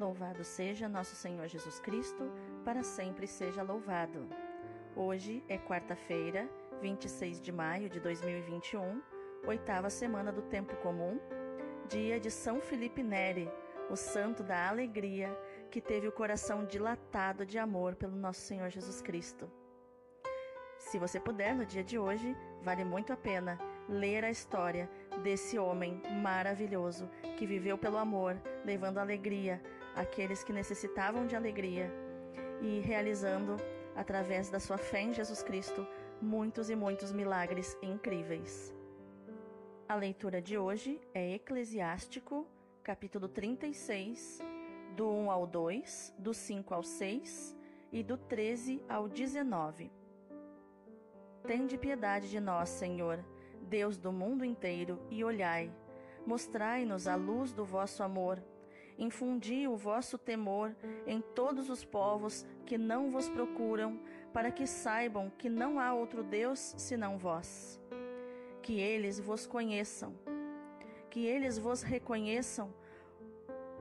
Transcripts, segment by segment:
Louvado seja nosso Senhor Jesus Cristo, para sempre seja louvado. Hoje é quarta-feira, 26 de maio de 2021, oitava semana do Tempo Comum, dia de São Felipe Neri, o santo da alegria que teve o coração dilatado de amor pelo nosso Senhor Jesus Cristo. Se você puder, no dia de hoje, vale muito a pena ler a história desse homem maravilhoso que viveu pelo amor, levando alegria àqueles que necessitavam de alegria e realizando, através da sua fé em Jesus Cristo, muitos e muitos milagres incríveis. A leitura de hoje é Eclesiástico, capítulo 36, do 1 ao 2, do 5 ao 6 e do 13 ao 19. Tende piedade de nós, Senhor, Deus do mundo inteiro, e olhai. Mostrai-nos a luz do vosso amor. Infundi o vosso temor em todos os povos que não vos procuram, para que saibam que não há outro Deus senão vós. Que eles vos conheçam, que eles vos reconheçam,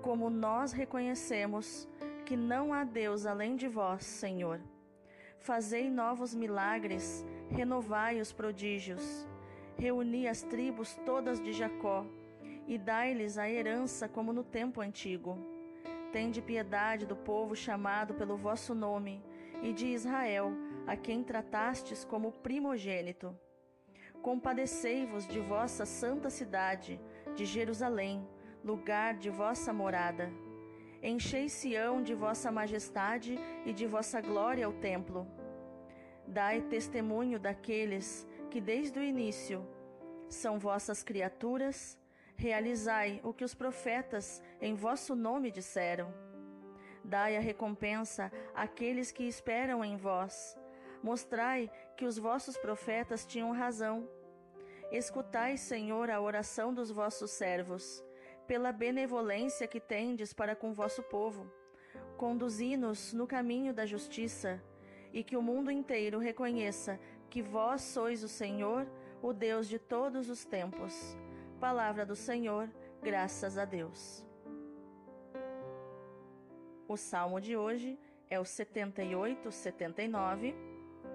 como nós reconhecemos que não há Deus além de vós, Senhor. Fazei novos milagres renovai os prodígios, reuni as tribos todas de Jacó, e dai-lhes a herança como no tempo antigo. Tende piedade do povo chamado pelo vosso nome, e de Israel, a quem tratastes como primogênito. Compadecei-vos de vossa santa cidade, de Jerusalém, lugar de vossa morada. Enchei Sião de vossa majestade e de vossa glória o templo Dai testemunho daqueles que desde o início são vossas criaturas, realizai o que os profetas em vosso nome disseram. Dai a recompensa àqueles que esperam em vós. Mostrai que os vossos profetas tinham razão. Escutai, Senhor, a oração dos vossos servos, pela benevolência que tendes para com vosso povo. Conduzi-nos no caminho da justiça e que o mundo inteiro reconheça que vós sois o Senhor, o Deus de todos os tempos. Palavra do Senhor, graças a Deus. O salmo de hoje é o 78, 79,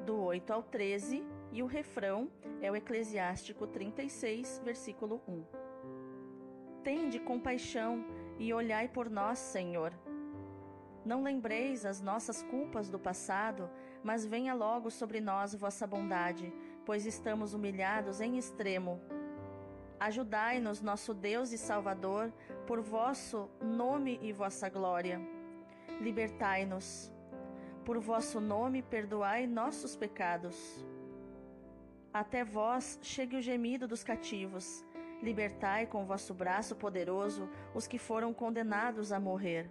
do 8 ao 13, e o refrão é o Eclesiástico 36, versículo 1. Tende compaixão e olhai por nós, Senhor não lembreis as nossas culpas do passado, mas venha logo sobre nós vossa bondade, pois estamos humilhados em extremo. Ajudai-nos, nosso Deus e Salvador, por vosso nome e vossa glória. Libertai-nos. Por vosso nome, perdoai nossos pecados. Até vós chegue o gemido dos cativos. Libertai com vosso braço poderoso os que foram condenados a morrer.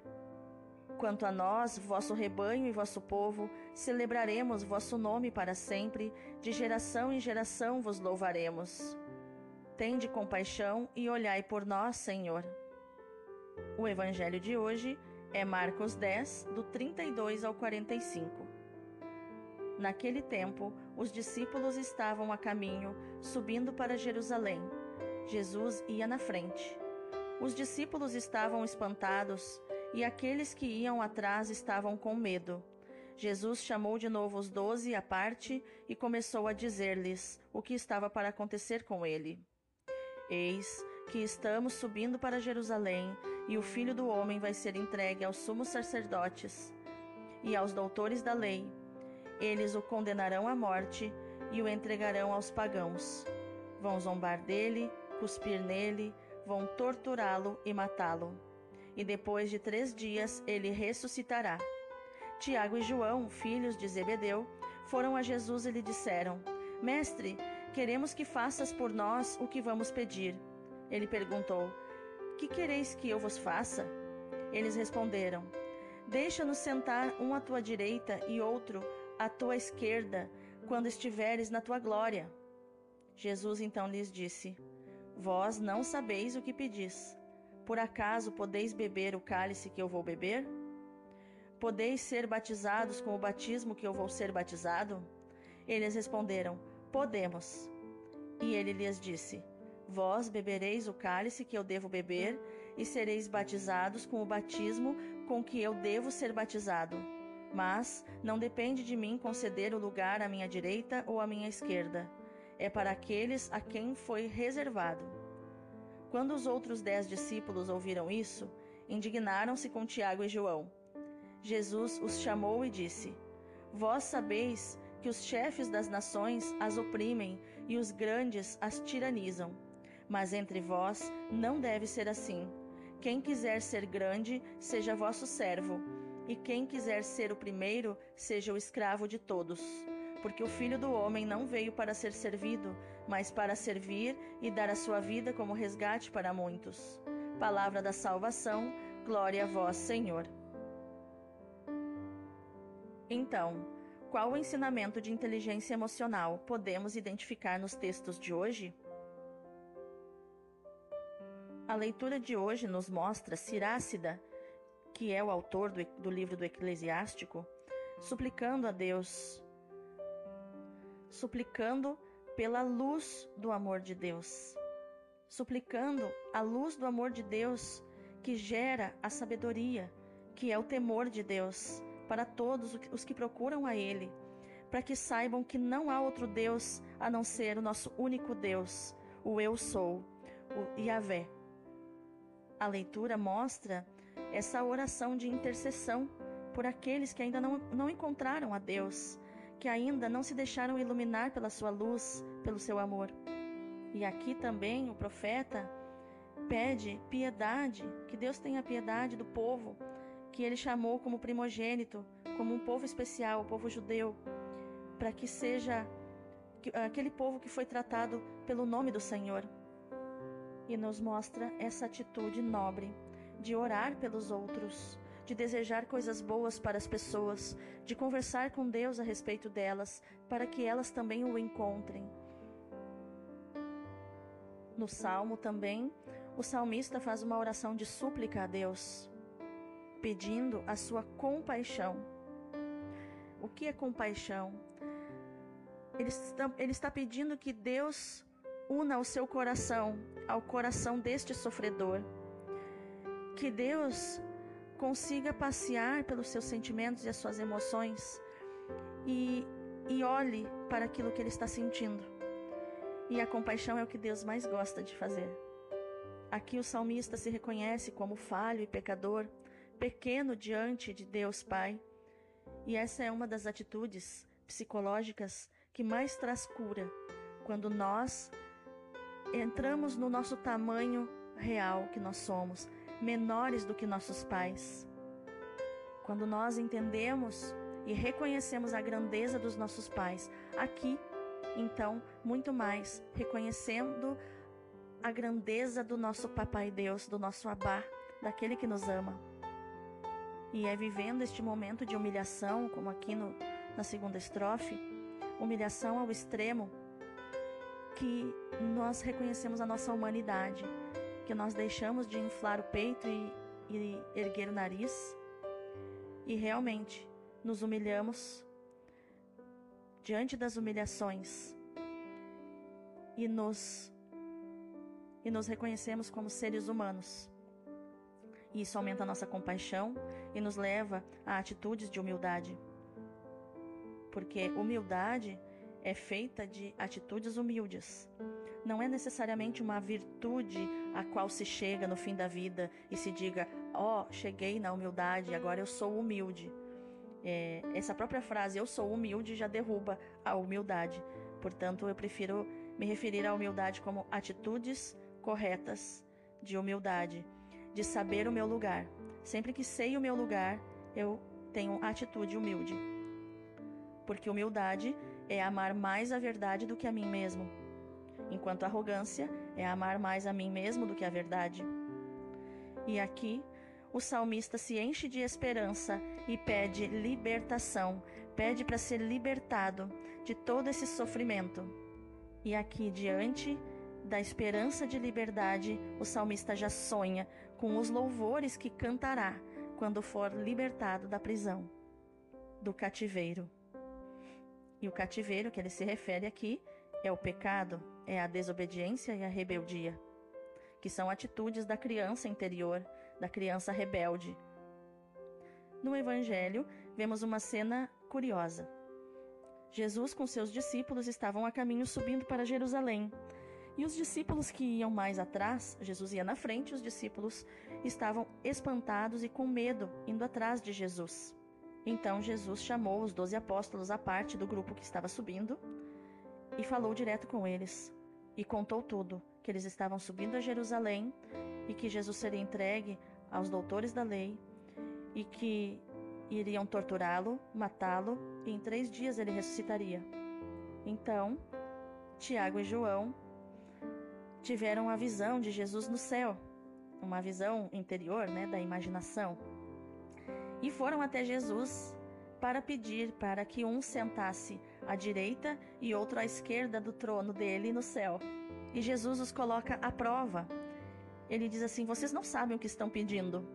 Quanto a nós, vosso rebanho e vosso povo, celebraremos vosso nome para sempre, de geração em geração vos louvaremos. Tende compaixão e olhai por nós, Senhor. O evangelho de hoje é Marcos 10, do 32 ao 45. Naquele tempo, os discípulos estavam a caminho, subindo para Jerusalém. Jesus ia na frente. Os discípulos estavam espantados e aqueles que iam atrás estavam com medo. Jesus chamou de novo os doze à parte e começou a dizer-lhes o que estava para acontecer com ele. Eis que estamos subindo para Jerusalém, e o filho do homem vai ser entregue aos sumos sacerdotes e aos doutores da lei. Eles o condenarão à morte e o entregarão aos pagãos. Vão zombar dele, cuspir nele, vão torturá-lo e matá-lo e depois de três dias ele ressuscitará. Tiago e João, filhos de Zebedeu, foram a Jesus e lhe disseram: Mestre, queremos que faças por nós o que vamos pedir. Ele perguntou: Que quereis que eu vos faça? Eles responderam: Deixa-nos sentar um à tua direita e outro à tua esquerda, quando estiveres na tua glória. Jesus então lhes disse: Vós não sabeis o que pedis. Por acaso podeis beber o cálice que eu vou beber? Podeis ser batizados com o batismo que eu vou ser batizado? Eles responderam: Podemos. E ele lhes disse: Vós bebereis o cálice que eu devo beber, e sereis batizados com o batismo com que eu devo ser batizado. Mas não depende de mim conceder o lugar à minha direita ou à minha esquerda. É para aqueles a quem foi reservado. Quando os outros dez discípulos ouviram isso, indignaram-se com Tiago e João. Jesus os chamou e disse: Vós sabeis que os chefes das nações as oprimem e os grandes as tiranizam. Mas entre vós não deve ser assim. Quem quiser ser grande, seja vosso servo, e quem quiser ser o primeiro, seja o escravo de todos. Porque o filho do homem não veio para ser servido, mas para servir e dar a sua vida como resgate para muitos. Palavra da salvação, glória a vós, Senhor. Então, qual o ensinamento de inteligência emocional podemos identificar nos textos de hoje? A leitura de hoje nos mostra Cirácida, que é o autor do, do livro do Eclesiástico, suplicando a Deus, suplicando pela luz do amor de Deus, suplicando a luz do amor de Deus que gera a sabedoria, que é o temor de Deus para todos os que procuram a Ele, para que saibam que não há outro Deus a não ser o nosso único Deus, o Eu Sou, o Yahvé. A leitura mostra essa oração de intercessão por aqueles que ainda não, não encontraram a Deus, que ainda não se deixaram iluminar pela sua luz, pelo seu amor. E aqui também o profeta pede piedade, que Deus tenha piedade do povo que ele chamou como primogênito, como um povo especial, o povo judeu, para que seja aquele povo que foi tratado pelo nome do Senhor e nos mostra essa atitude nobre de orar pelos outros, de desejar coisas boas para as pessoas, de conversar com Deus a respeito delas, para que elas também o encontrem. No salmo também, o salmista faz uma oração de súplica a Deus, pedindo a sua compaixão. O que é compaixão? Ele está, ele está pedindo que Deus una o seu coração ao coração deste sofredor. Que Deus consiga passear pelos seus sentimentos e as suas emoções e, e olhe para aquilo que ele está sentindo. E a compaixão é o que Deus mais gosta de fazer. Aqui o salmista se reconhece como falho e pecador, pequeno diante de Deus Pai. E essa é uma das atitudes psicológicas que mais traz cura, quando nós entramos no nosso tamanho real que nós somos, menores do que nossos pais. Quando nós entendemos e reconhecemos a grandeza dos nossos pais, aqui, então, muito mais, reconhecendo a grandeza do nosso Papai Deus, do nosso Abá, daquele que nos ama. E é vivendo este momento de humilhação, como aqui no, na segunda estrofe, humilhação ao extremo, que nós reconhecemos a nossa humanidade, que nós deixamos de inflar o peito e, e erguer o nariz e realmente nos humilhamos diante das humilhações e nos e nos reconhecemos como seres humanos. E isso aumenta a nossa compaixão e nos leva a atitudes de humildade. Porque humildade é feita de atitudes humildes. Não é necessariamente uma virtude a qual se chega no fim da vida e se diga: Ó, oh, cheguei na humildade, agora eu sou humilde. É, essa própria frase, eu sou humilde, já derruba a humildade. Portanto, eu prefiro me referir à humildade como atitudes corretas de humildade, de saber o meu lugar. Sempre que sei o meu lugar, eu tenho atitude humilde. Porque humildade é amar mais a verdade do que a mim mesmo, enquanto arrogância é amar mais a mim mesmo do que a verdade. E aqui, o salmista se enche de esperança e pede libertação, pede para ser libertado de todo esse sofrimento. E aqui, diante da esperança de liberdade, o salmista já sonha com os louvores que cantará quando for libertado da prisão, do cativeiro. E o cativeiro que ele se refere aqui é o pecado, é a desobediência e a rebeldia. que são atitudes da criança interior, da criança rebelde. No Evangelho, vemos uma cena curiosa. Jesus com seus discípulos estavam a caminho subindo para Jerusalém. E os discípulos que iam mais atrás, Jesus ia na frente, os discípulos estavam espantados e com medo, indo atrás de Jesus. Então Jesus chamou os doze apóstolos à parte do grupo que estava subindo e falou direto com eles e contou tudo: que eles estavam subindo a Jerusalém e que Jesus seria entregue aos doutores da lei e que iriam torturá-lo, matá-lo e em três dias ele ressuscitaria. Então, Tiago e João tiveram a visão de Jesus no céu, uma visão interior, né, da imaginação, e foram até Jesus para pedir para que um sentasse à direita e outro à esquerda do trono dele no céu. E Jesus os coloca à prova. Ele diz assim: Vocês não sabem o que estão pedindo.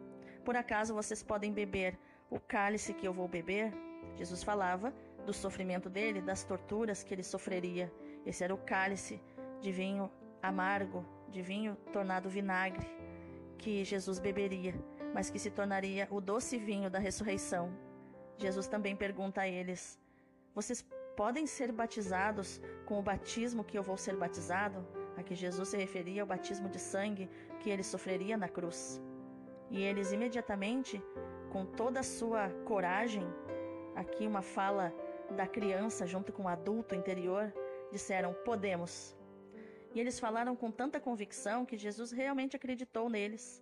Por acaso vocês podem beber o cálice que eu vou beber? Jesus falava do sofrimento dele, das torturas que ele sofreria. Esse era o cálice de vinho amargo, de vinho tornado vinagre, que Jesus beberia, mas que se tornaria o doce vinho da ressurreição. Jesus também pergunta a eles: Vocês podem ser batizados com o batismo que eu vou ser batizado? A que Jesus se referia ao batismo de sangue que ele sofreria na cruz. E eles imediatamente, com toda a sua coragem, aqui uma fala da criança junto com o adulto interior, disseram: Podemos. E eles falaram com tanta convicção que Jesus realmente acreditou neles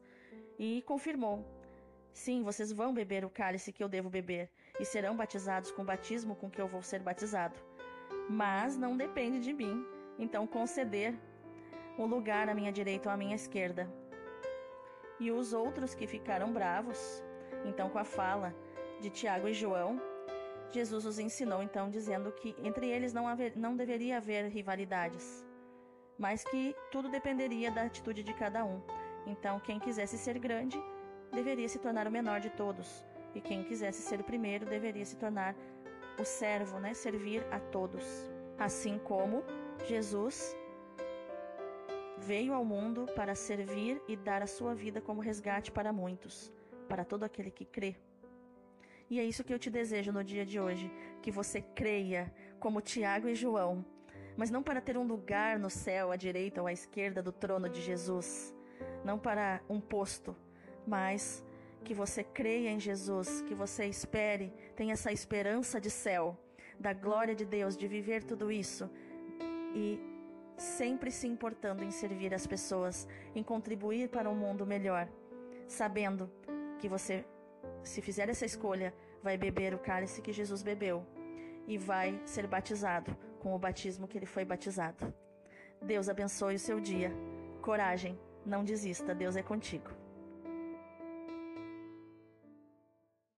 e confirmou: Sim, vocês vão beber o cálice que eu devo beber e serão batizados com o batismo com que eu vou ser batizado. Mas não depende de mim, então conceder um lugar à minha direita ou à minha esquerda. E os outros que ficaram bravos, então com a fala de Tiago e João, Jesus os ensinou então dizendo que entre eles não, haver, não deveria haver rivalidades, mas que tudo dependeria da atitude de cada um. Então, quem quisesse ser grande deveria se tornar o menor de todos, e quem quisesse ser o primeiro deveria se tornar o servo, né? Servir a todos. Assim como Jesus veio ao mundo para servir e dar a sua vida como resgate para muitos, para todo aquele que crê. E é isso que eu te desejo no dia de hoje, que você creia como Tiago e João, mas não para ter um lugar no céu à direita ou à esquerda do trono de Jesus, não para um posto, mas que você creia em Jesus, que você espere, tenha essa esperança de céu, da glória de Deus, de viver tudo isso e sempre se importando em servir as pessoas, em contribuir para um mundo melhor, sabendo que você, se fizer essa escolha, vai beber o cálice que Jesus bebeu e vai ser batizado com o batismo que ele foi batizado. Deus abençoe o seu dia. Coragem, não desista, Deus é contigo.